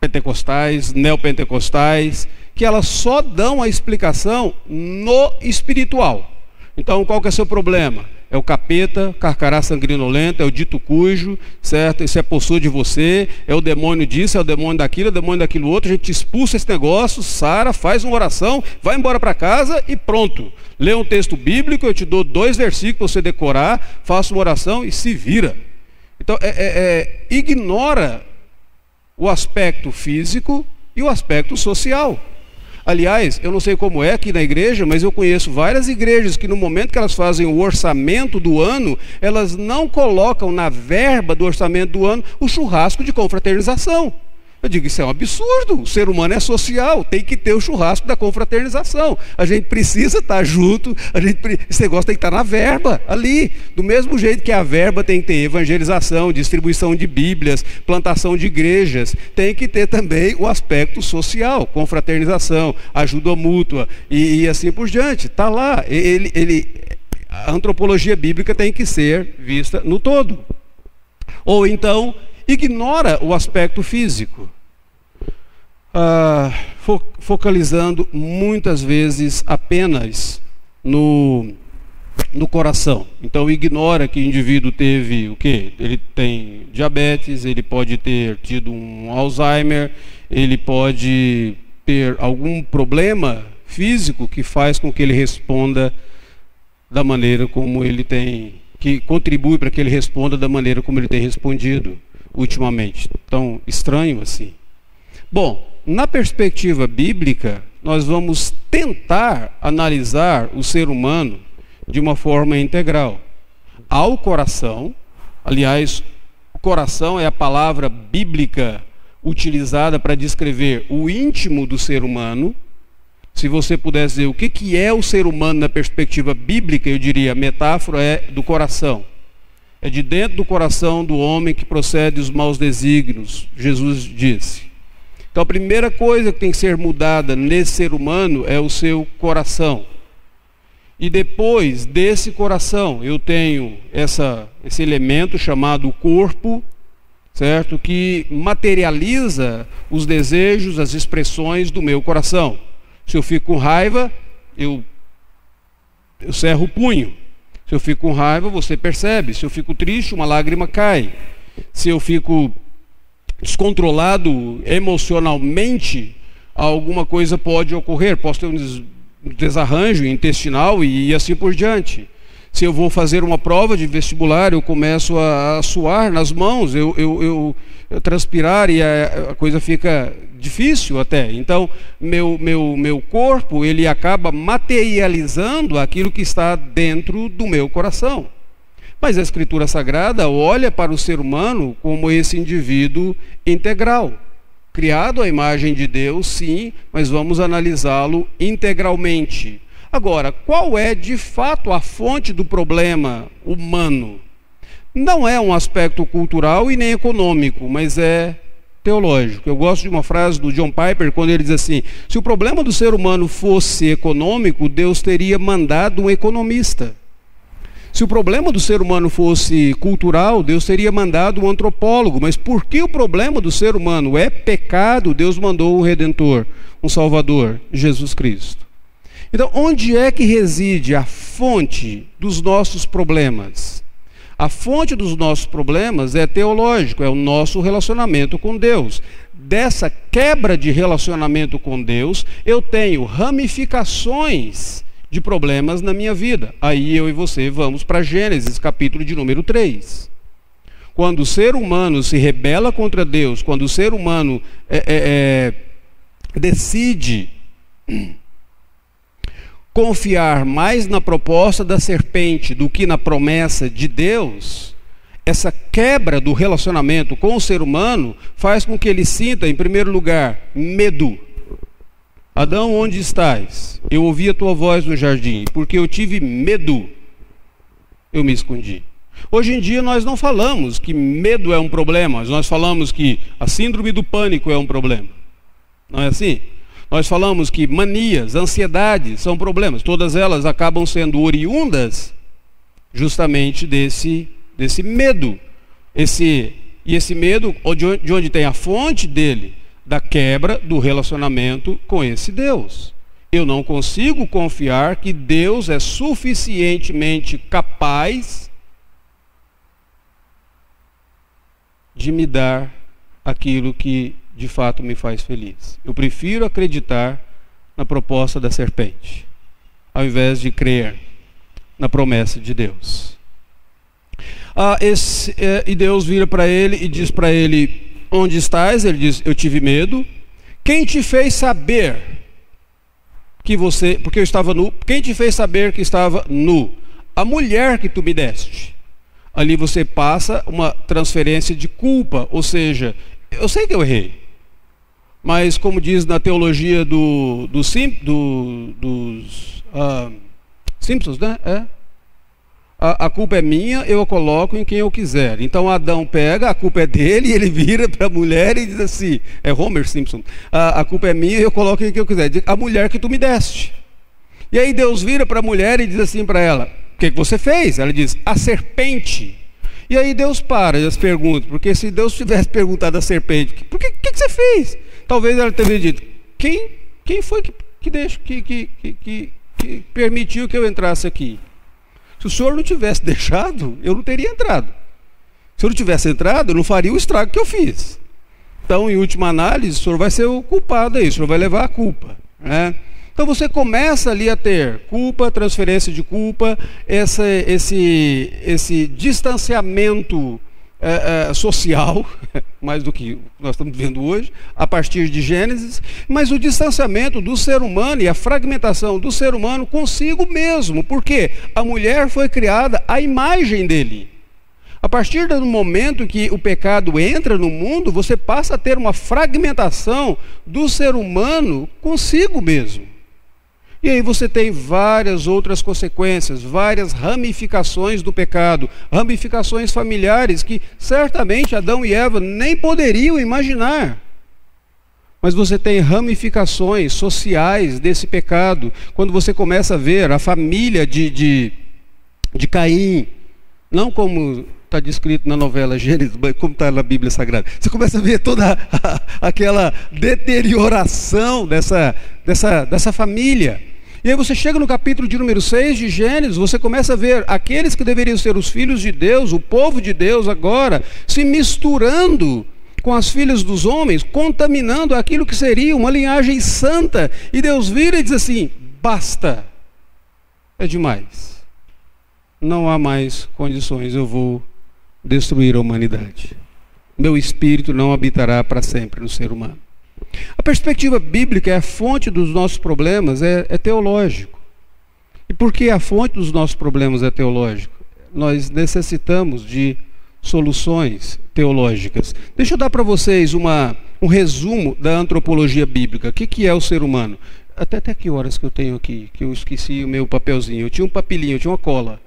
pentecostais, neopentecostais, que elas só dão a explicação no espiritual. Então, qual que é o seu problema? É o capeta, carcará sanguinolento, é o dito cujo, certo? Isso é possuo de você, é o demônio disso, é o demônio daquilo, é o demônio daquilo outro. A gente expulsa esse negócio, sara, faz uma oração, vai embora para casa e pronto. Lê um texto bíblico, eu te dou dois versículos para você decorar, faça uma oração e se vira. Então, é, é, é, ignora o aspecto físico e o aspecto social. Aliás, eu não sei como é aqui na igreja, mas eu conheço várias igrejas que no momento que elas fazem o orçamento do ano, elas não colocam na verba do orçamento do ano o churrasco de confraternização. Eu digo, isso é um absurdo. O ser humano é social, tem que ter o churrasco da confraternização. A gente precisa estar junto, a gente, esse negócio tem que estar na verba, ali. Do mesmo jeito que a verba tem que ter evangelização, distribuição de Bíblias, plantação de igrejas, tem que ter também o aspecto social, confraternização, ajuda mútua e, e assim por diante. Está lá. Ele, ele, a antropologia bíblica tem que ser vista no todo. Ou então, ignora o aspecto físico ah, fo focalizando muitas vezes apenas no, no coração. Então ignora que o indivíduo teve o quê? Ele tem diabetes, ele pode ter tido um Alzheimer, ele pode ter algum problema físico que faz com que ele responda da maneira como ele tem, que contribui para que ele responda da maneira como ele tem respondido ultimamente. Tão estranho assim. Bom, na perspectiva bíblica, nós vamos tentar analisar o ser humano de uma forma integral. Ao coração, aliás, coração é a palavra bíblica utilizada para descrever o íntimo do ser humano, Se você pudesse dizer o que, que é o ser humano na perspectiva bíblica, eu diria a metáfora é do coração. É de dentro do coração do homem que procede os maus desígnios, Jesus disse. Então a primeira coisa que tem que ser mudada nesse ser humano é o seu coração. E depois desse coração, eu tenho essa, esse elemento chamado corpo, certo? Que materializa os desejos, as expressões do meu coração. Se eu fico com raiva, eu, eu cerro o punho. Se eu fico com raiva, você percebe. Se eu fico triste, uma lágrima cai. Se eu fico descontrolado emocionalmente, alguma coisa pode ocorrer. Posso ter um desarranjo intestinal e, assim por diante. Se eu vou fazer uma prova de vestibular, eu começo a, a suar nas mãos, eu, eu, eu, eu transpirar e a, a, coisa fica difícil até. Então, meu, meu, meu corpo, ele acaba materializando aquilo que está dentro do meu coração. Mas a Escritura Sagrada olha para o ser humano como esse indivíduo integral criado à imagem de Deus, sim, mas vamos analisá-lo integralmente. Agora, qual é de fato a fonte do problema humano? Não é um aspecto cultural e nem econômico, mas é teológico. Eu gosto de uma frase do John Piper quando ele diz assim: se o problema do ser humano fosse econômico, Deus teria mandado um economista. Se o problema do ser humano fosse cultural, Deus teria mandado um antropólogo. Mas porque o problema do ser humano é pecado, Deus mandou um redentor, um salvador, Jesus Cristo. Então, onde é que reside a fonte dos nossos problemas? A fonte dos nossos problemas é teológico, é o nosso relacionamento com Deus. Dessa quebra de relacionamento com Deus, eu tenho ramificações de problemas na minha vida. Aí eu e você vamos para Gênesis, capítulo de número 3. Quando o ser humano se rebela contra Deus, quando o ser humano é, é, é, decide *clears throat* confiar mais na proposta da serpente do que na promessa de Deus, essa quebra do relacionamento com o ser humano faz com que ele sinta, em primeiro lugar, medo. Adão, onde estás? Eu ouvi a tua voz no jardim, porque eu tive medo, eu me escondi. Hoje em dia nós não falamos que medo é um problema, nós falamos que a síndrome do pânico é um problema. Não é assim? Nós falamos que manias, ansiedades são problemas, todas elas acabam sendo oriundas justamente desse, desse medo. Esse, e esse medo, de onde tem a fonte dele? Da quebra do relacionamento com esse Deus. Eu não consigo confiar que Deus é suficientemente capaz de me dar aquilo que de fato me faz feliz. Eu prefiro acreditar na proposta da serpente, ao invés de crer na promessa de Deus. Ah, esse, é, e Deus vira para ele e diz para ele: Onde estás? Ele diz: Eu tive medo. Quem te fez saber que você, porque eu estava nu? Quem te fez saber que estava nu? A mulher que tu me deste. Ali você passa uma transferência de culpa, ou seja, eu sei que eu errei, mas como diz na teologia do, do, do dos uh, Simpsons, né? É, a, a, culpa é minha, eu coloco em quem eu quiser. Então Adão pega, a culpa é dele, *laughs* ele vira para a mulher e diz assim: é Homer Simpson, a, a culpa é minha, eu coloco em quem eu quiser. A mulher que tu me deste. E aí Deus vira para a mulher e diz assim para ela: o que, que você fez? Ela diz: a serpente. E aí Deus para e as pergunta, porque se Deus tivesse perguntado à serpente: por que, que, que você fez? Talvez ela teria dito: quem, quem foi que, que, que, que, que, que permitiu que eu entrasse aqui? Se o senhor não tivesse deixado, eu não teria entrado. Se eu não tivesse entrado, eu não faria o estrago que eu fiz. Então, em última análise, o senhor vai ser o culpado aí, o senhor vai levar a culpa. Né? Então você começa ali a ter culpa, transferência de culpa, essa, esse, esse distanciamento é, é, social, *laughs* mais do que nós estamos vendo hoje, a partir de Gênesis, mas o distanciamento do ser humano e a fragmentação do ser humano consigo mesmo, porque a mulher foi criada à imagem dele. A partir do momento que o pecado entra no mundo, você passa a ter uma fragmentação do ser humano consigo mesmo. E aí você tem várias outras consequências, várias ramificações do pecado, ramificações familiares que certamente Adão e Eva nem poderiam imaginar. Mas você tem ramificações sociais desse pecado, quando você começa a ver a família de, de, de Caim, não como está descrito na novela Gênesis, como está na Bíblia Sagrada. Você começa a ver toda aquela deterioração dessa, dessa, dessa família. E aí você chega no capítulo de número 6 de Gênesis, você começa a ver aqueles que deveriam ser os filhos de Deus, o povo de Deus agora, se misturando com as filhas dos homens, contaminando aquilo que seria uma linhagem santa. E Deus vira e diz assim: basta, é demais. Não há mais condições, eu vou destruir a humanidade. Meu espírito não habitará para sempre no ser humano. A perspectiva bíblica é a fonte dos nossos problemas, é, é teológico. E por que a fonte dos nossos problemas é teológico? Nós necessitamos de soluções teológicas. Deixa eu dar para vocês uma, um resumo da antropologia bíblica. O que, que é o ser humano? Até até que horas que eu tenho aqui, que eu esqueci o meu papelzinho. Eu tinha um papelinho, eu tinha uma cola.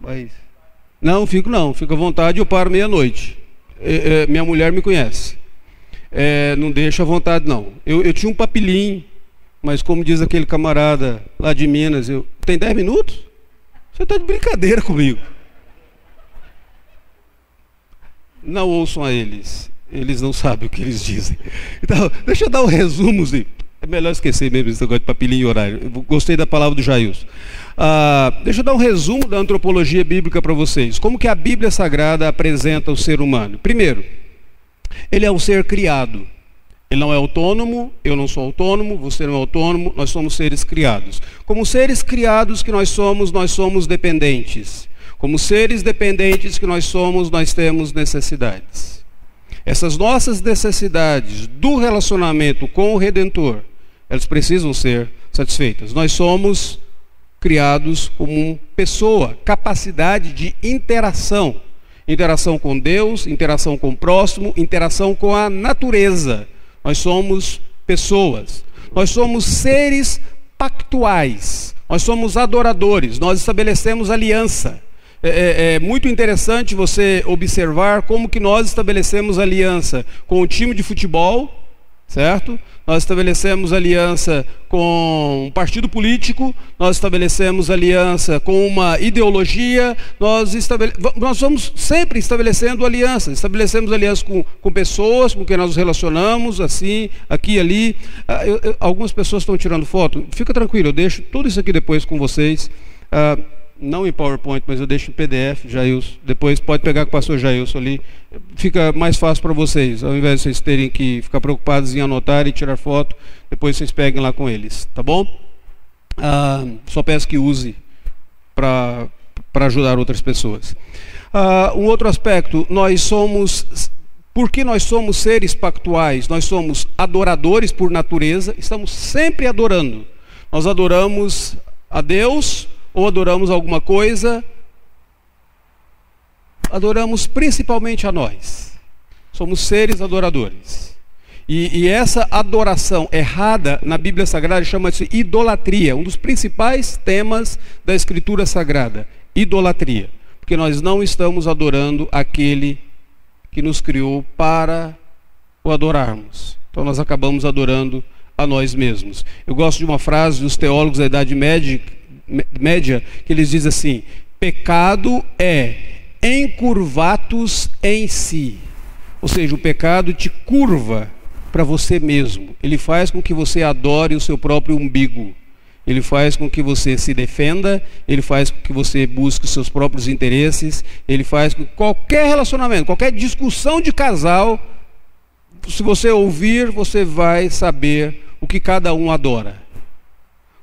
Mas não, fico não, fico à vontade, eu paro meia-noite. É, é, minha mulher me conhece. É, não deixa à vontade, não. Eu, eu tinha um papilim, mas como diz aquele camarada lá de Minas, eu. Tem 10 minutos? Você está de brincadeira comigo. Não ouçam a eles. Eles não sabem o que eles dizem. Então, deixa eu dar um resumo. É melhor esquecer mesmo esse negócio de papilinho e horário. Eu gostei da palavra do Jailson. Ah, deixa eu dar um resumo da antropologia bíblica para vocês. Como que a Bíblia Sagrada apresenta o ser humano? Primeiro, ele é um ser criado. Ele não é autônomo, eu não sou autônomo, você não é autônomo, nós somos seres criados. Como seres criados que nós somos, nós somos dependentes. Como seres dependentes que nós somos, nós temos necessidades. Essas nossas necessidades do relacionamento com o Redentor, elas precisam ser satisfeitas. Nós somos criados como pessoa, capacidade de interação. Interação com Deus, interação com o próximo, interação com a natureza. Nós somos pessoas. Nós somos seres pactuais. Nós somos adoradores. Nós estabelecemos aliança. É, é, é, muito interessante você observar como que nós estabelecemos aliança com o time de futebol, certo? Nós estabelecemos aliança com um partido político, nós estabelecemos aliança com uma ideologia, nós, estabele... nós vamos sempre estabelecendo alianças, estabelecemos aliança com, com pessoas com quem nós nos relacionamos, assim, aqui e ali. Ah, eu, eu, algumas pessoas estão tirando foto, fica tranquilo, eu deixo tudo isso aqui depois com vocês. Ah, não em PowerPoint, mas eu deixo em PDF, Jailson. Depois pode pegar com o pastor Jailson ali. Fica mais fácil para vocês, ao invés de vocês terem que ficar preocupados em anotar e tirar foto, depois vocês peguem lá com eles, tá bom? Ah, só peço que use para ajudar outras pessoas. Ah, um outro aspecto, nós somos, porque nós somos seres pactuais, nós somos adoradores por natureza, estamos sempre adorando. Nós adoramos a Deus, ou adoramos alguma coisa, adoramos principalmente a nós. Somos seres adoradores. E, e essa adoração errada na Bíblia Sagrada chama-se idolatria, um dos principais temas da Escritura Sagrada. Idolatria. Porque nós não estamos adorando aquele que nos criou para o adorarmos. Então nós acabamos adorando a nós mesmos. Eu gosto de uma frase dos teólogos da Idade Média, média, que eles dizem assim: pecado é encurvatus em si. Ou seja, o pecado te curva para você mesmo. Ele faz com que você adore o seu próprio umbigo. Ele faz com que você se defenda, ele faz com que você busque os seus próprios interesses, ele faz com que qualquer relacionamento, qualquer discussão de casal, se você ouvir, você vai saber o que cada um adora.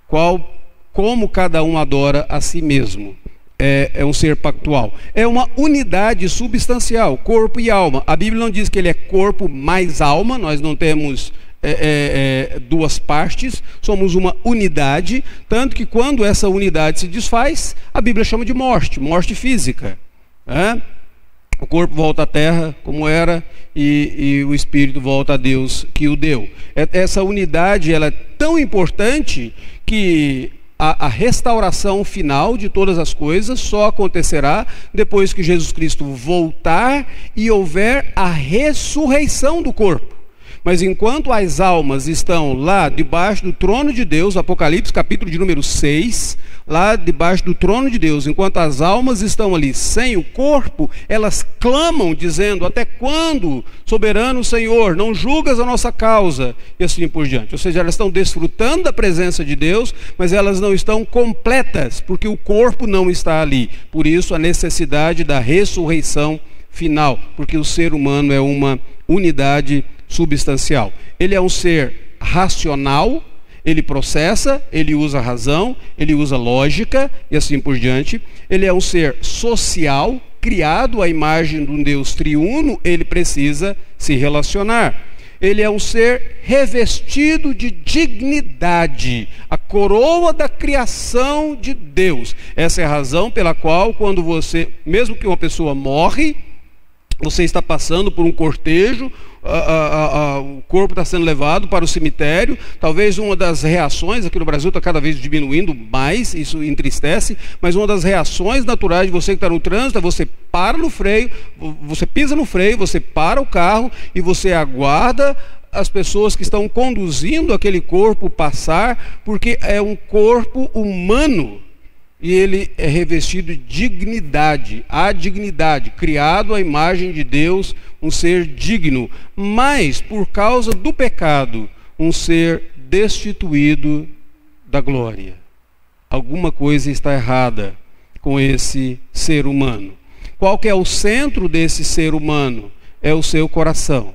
Qual como cada um adora a si mesmo. É, é, um ser pactual. É uma unidade substancial, corpo e alma. A Bíblia não diz que ele é corpo mais alma, nós não temos é, é, é duas partes, somos uma unidade, tanto que quando essa unidade se desfaz, a Bíblia chama de morte, morte física. O corpo volta à terra como era e, e, o espírito volta a Deus que o deu. É, essa unidade ela é tão importante que a, a, restauração final de todas as coisas só acontecerá depois que Jesus Cristo voltar e houver a ressurreição do corpo. Mas enquanto as almas estão lá debaixo do trono de Deus, Apocalipse capítulo de número 6, lá debaixo do trono de Deus, enquanto as almas estão ali sem o corpo, elas clamam dizendo: Até quando, soberano Senhor, não julgas a nossa causa? E assim por diante. Ou seja, elas estão desfrutando da presença de Deus, mas elas não estão completas, porque o corpo não está ali. Por isso, a necessidade da ressurreição final, porque o ser humano é uma unidade substancial. Ele é um ser racional, ele processa, ele usa razão, ele usa lógica e assim por diante. Ele é um ser social, criado à imagem de um Deus triuno, ele precisa se relacionar. Ele é um ser revestido de dignidade, a coroa da criação de Deus. Essa é a razão pela qual, quando você, mesmo que uma pessoa morre, você está passando por um cortejo, a, a, o corpo está sendo levado para o cemitério. Talvez uma das reações, aqui no Brasil está cada vez diminuindo mais, isso entristece, mas uma das reações naturais de você que está no trânsito é você para no freio, você pisa no freio, você para o carro e você aguarda as pessoas que estão conduzindo aquele corpo passar, porque é um corpo humano e ele é revestido de dignidade, a dignidade, criado à imagem de Deus, um ser digno, mas por causa do pecado, um ser destituído da glória. Alguma coisa está errada com esse ser humano. Qual que é o centro desse ser humano? É o seu coração.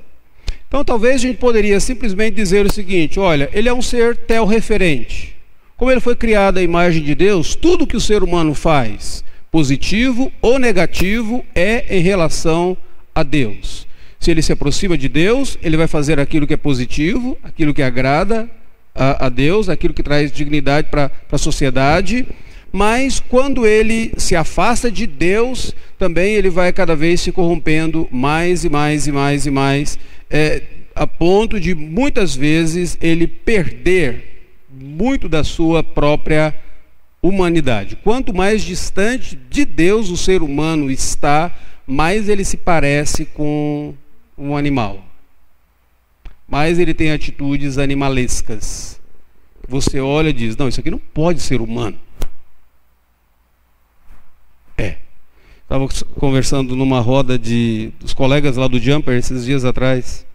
Então talvez a gente poderia simplesmente dizer o seguinte: olha, ele é um ser tel-referente. Como ele foi criado à imagem de Deus, tudo que o ser humano faz, positivo ou negativo, é em relação a Deus. Se ele se aproxima de Deus, ele vai fazer aquilo que é positivo, aquilo que agrada a, a Deus, aquilo que traz dignidade para a sociedade. Mas quando ele se afasta de Deus, também ele vai cada vez se corrompendo mais e mais e mais e mais, é, a ponto de muitas vezes ele perder muito da sua própria humanidade. Quanto mais distante de Deus o ser humano está, mais ele se parece com um animal. Mais ele tem atitudes animalescas. Você olha e diz: Não, isso aqui não pode ser humano. É. Estava conversando numa roda de dos colegas lá do Jumper esses dias atrás.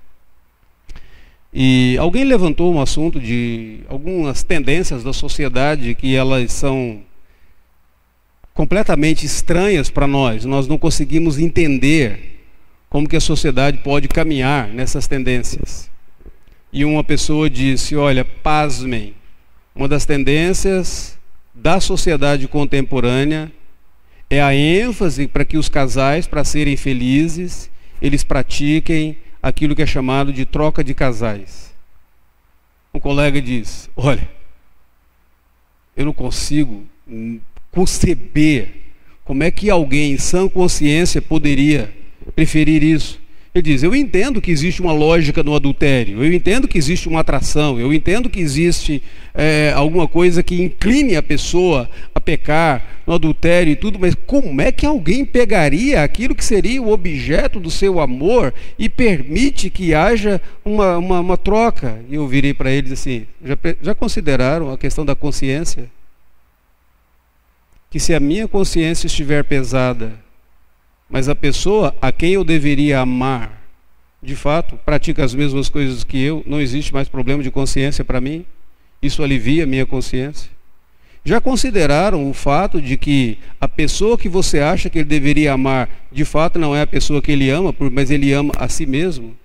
E alguém levantou um assunto de algumas tendências da sociedade que elas são completamente estranhas para nós. Nós não conseguimos entender como que a sociedade pode caminhar nessas tendências. E uma pessoa disse: "Olha, pasmem, uma das tendências da sociedade contemporânea é a ênfase para que os casais, para serem felizes, eles pratiquem aquilo que é chamado de troca de casais. Um colega diz: Olha, eu não consigo conceber como é que alguém em sã consciência poderia preferir isso. Ele diz: Eu entendo que existe uma lógica no adultério, eu entendo que existe uma atração, eu entendo que existe é, alguma coisa que incline a pessoa a pecar no adultério e tudo, mas como é que alguém pegaria aquilo que seria o objeto do seu amor e permite que haja uma, uma, uma troca? E eu virei para eles assim: já, já consideraram a questão da consciência? Que se a minha consciência estiver pesada, mas a pessoa a quem eu deveria amar, de fato, pratica as mesmas coisas que eu, não existe mais problema de consciência para mim. Isso alivia a minha consciência. Já consideraram o fato de que a pessoa que você acha que ele deveria amar, de fato não é a pessoa que ele ama, mas ele ama a si mesmo?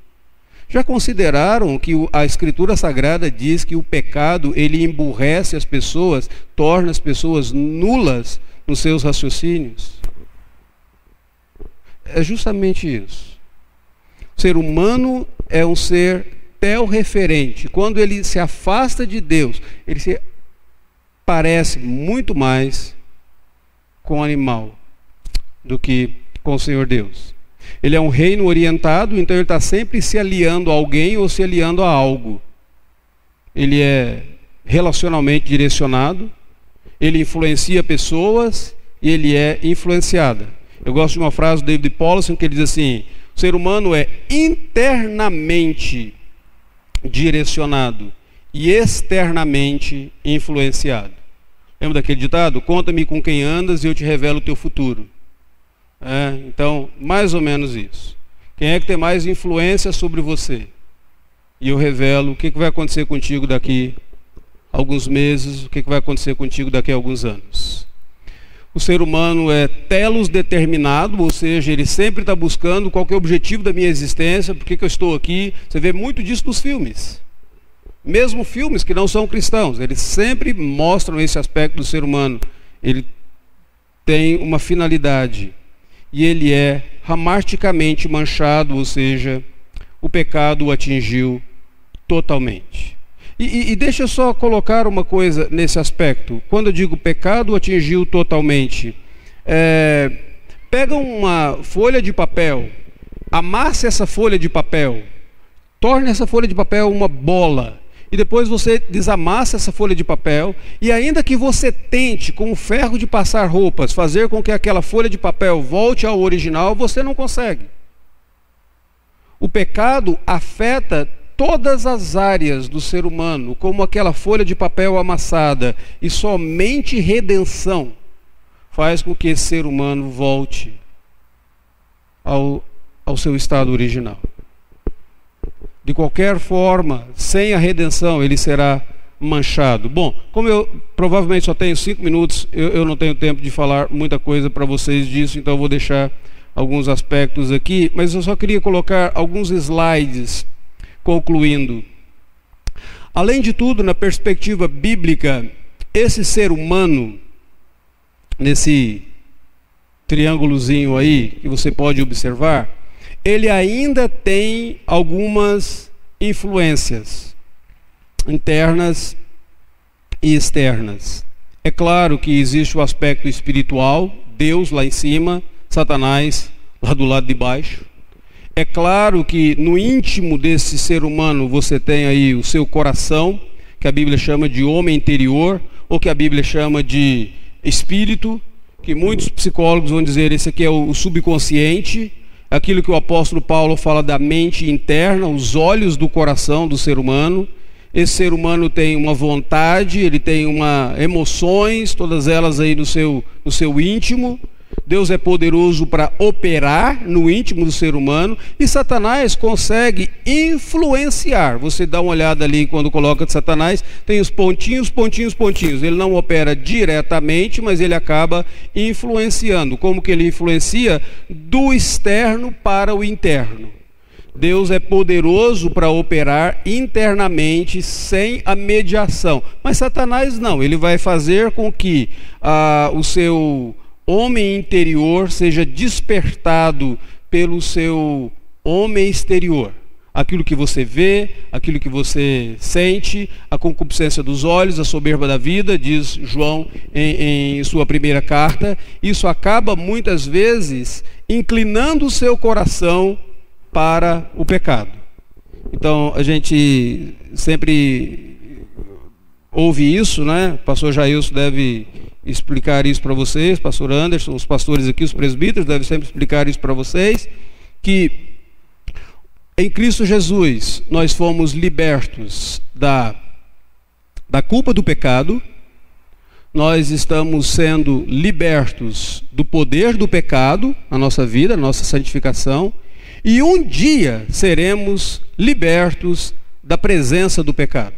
Já consideraram que a Escritura Sagrada diz que o pecado ele emburrece as pessoas, torna as pessoas nulas nos seus raciocínios? É justamente isso. O ser humano é um ser tel-referente. Quando ele se afasta de Deus, ele se parece muito mais com o animal do que com o Senhor Deus. Ele é um reino orientado, então ele está sempre se aliando a alguém ou se aliando a algo. Ele é relacionalmente direcionado, ele influencia pessoas e ele é influenciada. Eu gosto de uma frase do David Paulson que ele diz assim: o ser humano é internamente direcionado e externamente influenciado. Lembra daquele ditado? Conta-me com quem andas e eu te revelo o teu futuro. É, então, mais ou menos isso. Quem é que tem mais influência sobre você? E eu revelo o que, vai acontecer contigo daqui a alguns meses, o que, que vai acontecer contigo daqui a alguns anos. O ser humano é telos determinado, ou seja, ele sempre está buscando qual é o objetivo da minha existência, por que, eu estou aqui. Você vê muito disso nos filmes. Mesmo filmes que não são cristãos, eles sempre mostram esse aspecto do ser humano. Ele tem uma finalidade e ele é ramarticamente manchado, ou seja, o pecado o atingiu totalmente. E, e, deixa eu só colocar uma coisa nesse aspecto. Quando eu digo pecado atingiu totalmente, é, pega uma folha de papel, amasse essa folha de papel, torne essa folha de papel uma bola e depois você desamassa essa folha de papel, e ainda que você tente, com o ferro de passar roupas, fazer com que aquela folha de papel volte ao original, você não consegue. O pecado afeta todas as áreas do ser humano, como aquela folha de papel amassada, e somente redenção faz com que esse ser humano volte ao, ao seu estado original. De qualquer forma, sem a redenção, ele será manchado. Bom, como eu provavelmente só tenho cinco minutos, eu, eu não tenho tempo de falar muita coisa para vocês disso, então eu vou deixar alguns aspectos aqui, mas eu só queria colocar alguns slides concluindo. Além de tudo, na perspectiva bíblica, esse ser humano, nesse triângulozinho aí que você pode observar, ele ainda tem algumas influências internas e externas. É claro que existe o aspecto espiritual, Deus lá em cima, Satanás lá do lado de baixo. É claro que no íntimo desse ser humano você tem aí o seu coração, que a Bíblia chama de homem interior, ou que a Bíblia chama de espírito, que muitos psicólogos vão dizer esse aqui é o subconsciente, aquilo que o apóstolo Paulo fala da mente interna, os olhos do coração do ser humano. Esse ser humano tem uma vontade, ele tem uma emoções, todas elas aí no seu, no seu íntimo. Deus é poderoso para operar no íntimo do ser humano e Satanás consegue influenciar. Você dá uma olhada ali quando coloca de Satanás, tem os pontinhos, pontinhos, pontinhos. Ele não opera diretamente, mas ele acaba influenciando. Como que ele influencia? Do externo para o interno. Deus é poderoso para operar internamente sem a mediação. Mas Satanás não, ele vai fazer com que ah, o seu homem interior seja despertado pelo seu homem exterior. Aquilo que você vê, aquilo que você sente, a concupiscência dos olhos, a soberba da vida, diz João em, em sua primeira carta, isso acaba muitas vezes inclinando o seu coração para o pecado. Então a gente sempre ouve isso, né? O pastor Jailson deve explicar isso para vocês, pastor Anderson, os pastores aqui, os presbíteros devem sempre explicar isso para vocês, que em Cristo Jesus nós fomos libertos da, da culpa do pecado, nós estamos sendo libertos do poder do pecado na nossa vida, na nossa santificação, e um dia seremos libertos da presença do pecado.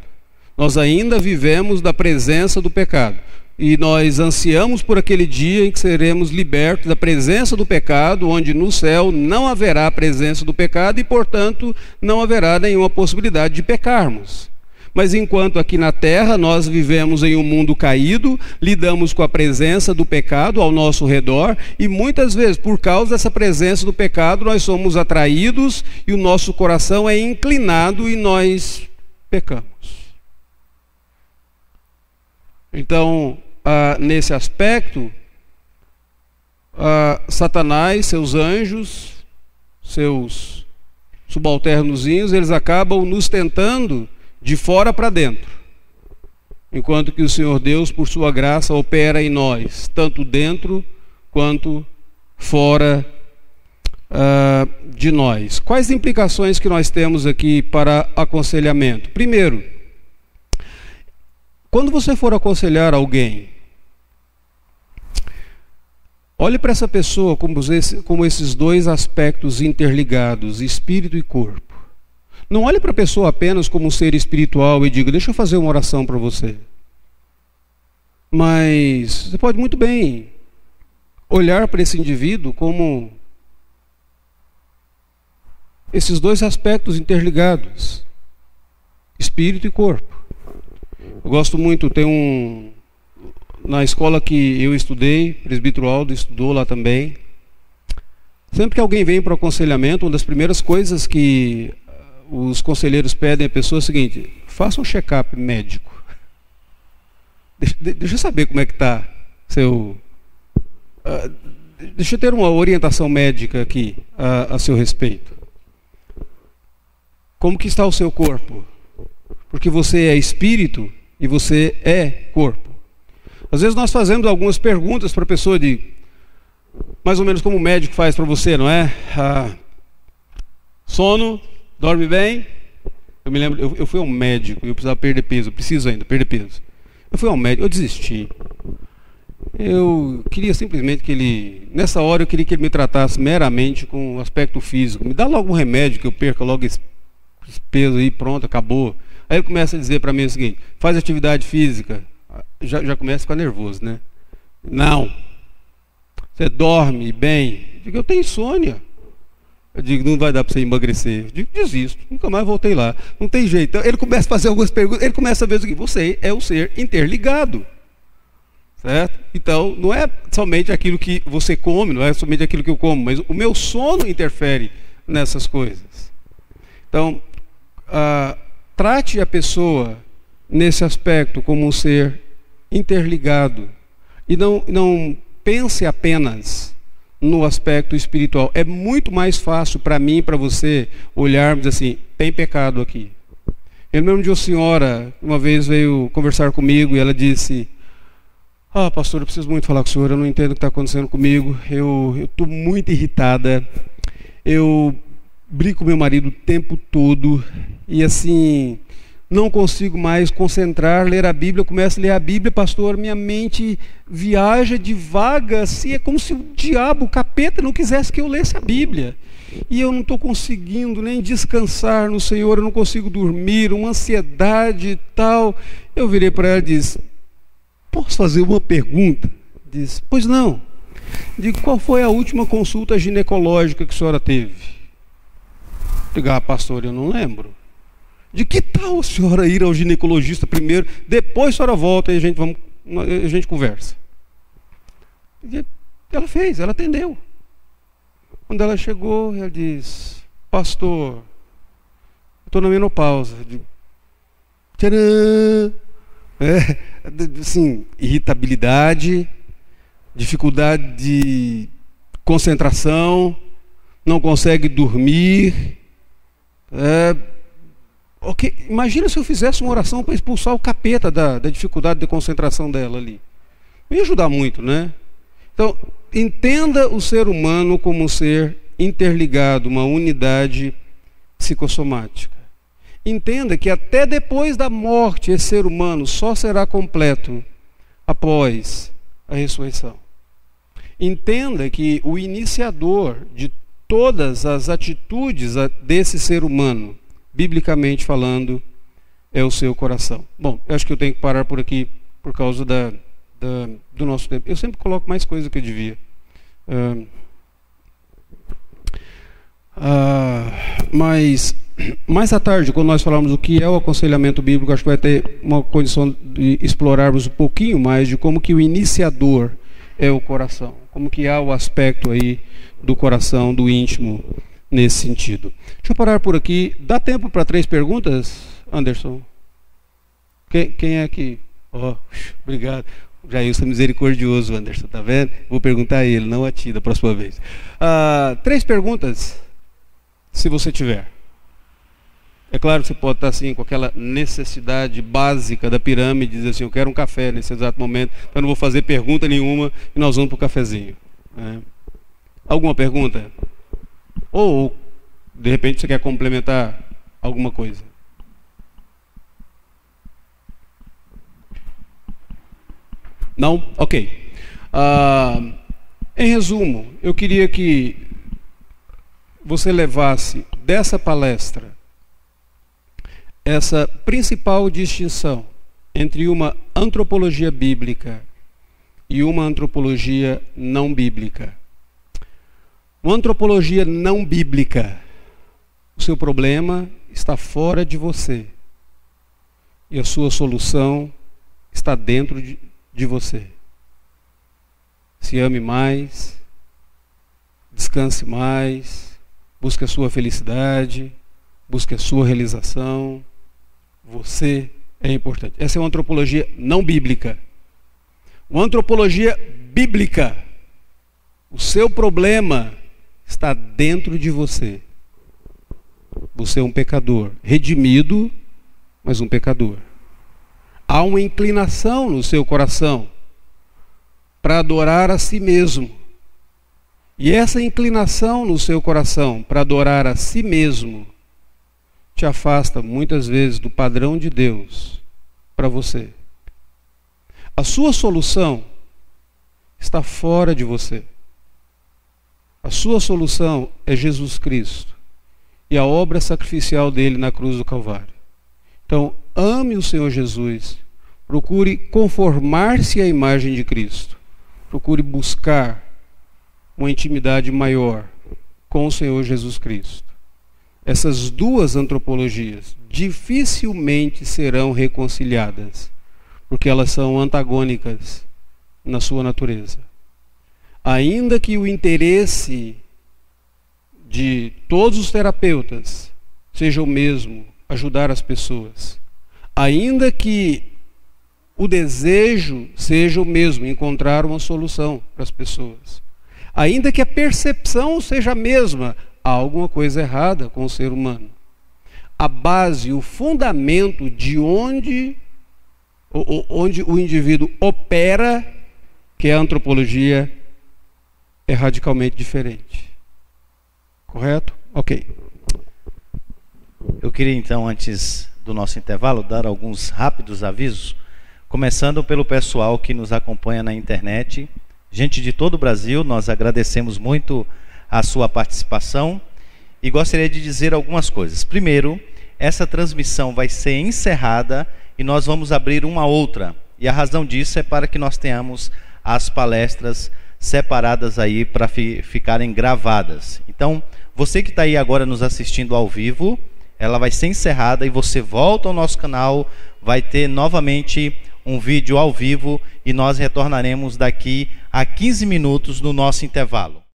Nós ainda vivemos da presença do pecado e nós ansiamos por aquele dia em que seremos libertos da presença do pecado, onde no céu não haverá presença do pecado e, portanto, não haverá nenhuma possibilidade de pecarmos. Mas enquanto aqui na terra nós vivemos em um mundo caído, lidamos com a presença do pecado ao nosso redor e muitas vezes, por causa dessa presença do pecado, nós somos atraídos e o nosso coração é inclinado e nós pecamos. Então, ah, nesse aspecto, ah, Satanás, seus anjos, seus subalternozinhos, eles acabam nos tentando de fora para dentro. Enquanto que o Senhor Deus, por sua graça, opera em nós, tanto dentro quanto fora uh, de nós. Quais implicações que nós temos aqui para aconselhamento? Primeiro, quando você for aconselhar alguém, olhe para essa pessoa como, como esses dois aspectos interligados, espírito e corpo. Não olhe para a pessoa apenas como um ser espiritual e diga: Deixa eu fazer uma oração para você. Mas você pode muito bem olhar para esse indivíduo como esses dois aspectos interligados, espírito e corpo. Eu gosto muito, tem um na escola que eu estudei, presbítero Aldo estudou lá também. Sempre que alguém vem para o aconselhamento, uma das primeiras coisas que os conselheiros pedem à pessoa é o seguinte: faça um check-up médico. *laughs* Deixa, eu saber como é que está seu. Uh, deixa eu ter uma orientação médica aqui a, a seu respeito. Como que está o seu corpo? Porque você é espírito e você é corpo. Às vezes nós fazemos algumas perguntas para a pessoa de mais ou menos como o médico faz para você, não é? Ah, sono, Dorme bem? Eu me lembro, eu, eu fui ao médico, eu precisava perder peso, eu preciso ainda perder peso. Eu fui ao médico, eu desisti. Eu queria simplesmente que ele, nessa hora eu queria que ele me tratasse meramente com o aspecto físico. Me dá logo um remédio que eu perca logo esse, esse peso aí, pronto, acabou. Aí ele começa a dizer para mim o seguinte: faz atividade física. Já, já começa a ficar nervoso, né? Não. Você dorme bem. Eu digo, eu tenho insônia. Eu digo, não vai dar para você emagrecer. Eu digo, desisto, nunca mais voltei lá. Não tem jeito. Então, ele começa a fazer algumas perguntas, ele começa a ver o seguinte, você é o ser interligado. Certo? Então, não é somente aquilo que você come, não é somente aquilo que eu como, mas o meu sono interfere nessas coisas. Então, ah, trate a pessoa nesse aspecto como um ser interligado. E não, não pense apenas no aspecto espiritual. É muito mais fácil para mim e para você olharmos assim: tem pecado aqui. Eu lembro de uma senhora, uma vez veio conversar comigo e ela disse: Ah, pastor, eu preciso muito falar com o senhor, eu não entendo o que está acontecendo comigo, eu estou muito irritada, eu brigo com meu marido o tempo todo e assim, não consigo mais concentrar, ler a Bíblia, eu começo a ler a Bíblia, pastor, minha mente viaja, divaga, assim, é como se o diabo, o capeta, não quisesse que eu lesse a Bíblia. E eu não estou conseguindo nem descansar no Senhor, eu não consigo dormir, uma ansiedade e tal. Eu virei para ela e disse: Posso fazer uma pergunta? Disse: Pois não. Digo: Qual foi a última consulta ginecológica que a senhora teve? Digo: Ah, pastor, eu não lembro. De que tal a senhora ir ao ginecologista primeiro, depois a senhora volta e a gente, vamos, a gente conversa? E ela fez, ela atendeu. Quando ela chegou, ela diz: Pastor, estou na menopausa. Digo, Tcharam! É, assim, irritabilidade, dificuldade de concentração, não consegue dormir. É, Okay, imagina se eu fizesse uma oração para expulsar o capeta da, da dificuldade de concentração dela ali. Não ia ajudar muito, né? Então, entenda o ser humano como um ser interligado, uma unidade psicossomática. Entenda que até depois da morte, esse ser humano só será completo após a ressurreição. Entenda que o iniciador de todas as atitudes desse ser humano biblicamente falando, é o seu coração. Bom, eu acho que eu tenho que parar por aqui por causa da, da do nosso tempo. Eu sempre coloco mais coisa que eu devia. Uh, mas mais à tarde, quando nós falarmos o que é o aconselhamento bíblico, acho que vai ter uma condição de explorarmos um pouquinho mais de como que o iniciador é o coração, como que há o aspecto aí do coração, do íntimo nesse sentido. Deixa eu parar por aqui. Dá tempo para três perguntas, Anderson? Quem, quem é que. Oh, obrigado. Jailson é misericordioso, Anderson, tá vendo? Vou perguntar a ele, não a ti, da próxima vez. Ah, três perguntas. Se você tiver. É claro que você pode estar assim com aquela necessidade básica da pirâmide, dizer assim, eu quero um café nesse exato momento, então eu não vou fazer pergunta nenhuma e nós vamos para o cafezinho. Né? Alguma pergunta? Ou, de repente, você quer complementar alguma coisa? Não? Ok. Uh, em resumo, eu queria que você levasse dessa palestra essa principal distinção entre uma antropologia bíblica e uma antropologia não bíblica. Uma antropologia não bíblica, o seu problema está fora de você e a sua solução está dentro de, de você. Se ame mais, descanse mais, busque a sua felicidade, busque a sua realização. Você é importante. Essa é uma antropologia não bíblica. Uma antropologia bíblica. O seu problema está dentro de você. Você é um pecador, redimido, mas um pecador. Há uma inclinação no seu coração para adorar a si mesmo. E essa inclinação no seu coração para adorar a si mesmo te afasta muitas vezes do padrão de Deus para você. A sua solução está fora de você. A sua solução é Jesus Cristo e a obra sacrificial dele na cruz do Calvário. Então, ame o Senhor Jesus, procure conformar-se à imagem de Cristo, procure buscar uma intimidade maior com o Senhor Jesus Cristo. Essas duas antropologias dificilmente serão reconciliadas, porque elas são antagônicas na sua natureza. Ainda que o interesse de todos os terapeutas seja o mesmo, ajudar as pessoas, ainda que o desejo seja o mesmo, encontrar uma solução para as pessoas, ainda que a percepção seja a mesma, há alguma coisa errada com o ser humano. A base, o fundamento de onde, onde o indivíduo opera, que é a antropologia, é radicalmente diferente. Correto? Ok. Eu queria então, antes do nosso intervalo, dar alguns rápidos avisos, começando pelo pessoal que nos acompanha na internet. Gente de todo o Brasil, nós agradecemos muito a sua participação e gostaria de dizer algumas coisas. Primeiro, essa transmissão vai ser encerrada e nós vamos abrir uma outra. E a razão disso é para que nós tenhamos as palestras separadas aí para fi ficarem gravadas. Então, você que está aí agora nos assistindo ao vivo, ela vai ser encerrada e você volta ao nosso canal, vai ter novamente um vídeo ao vivo e nós retornaremos daqui a 15 minutos no nosso intervalo.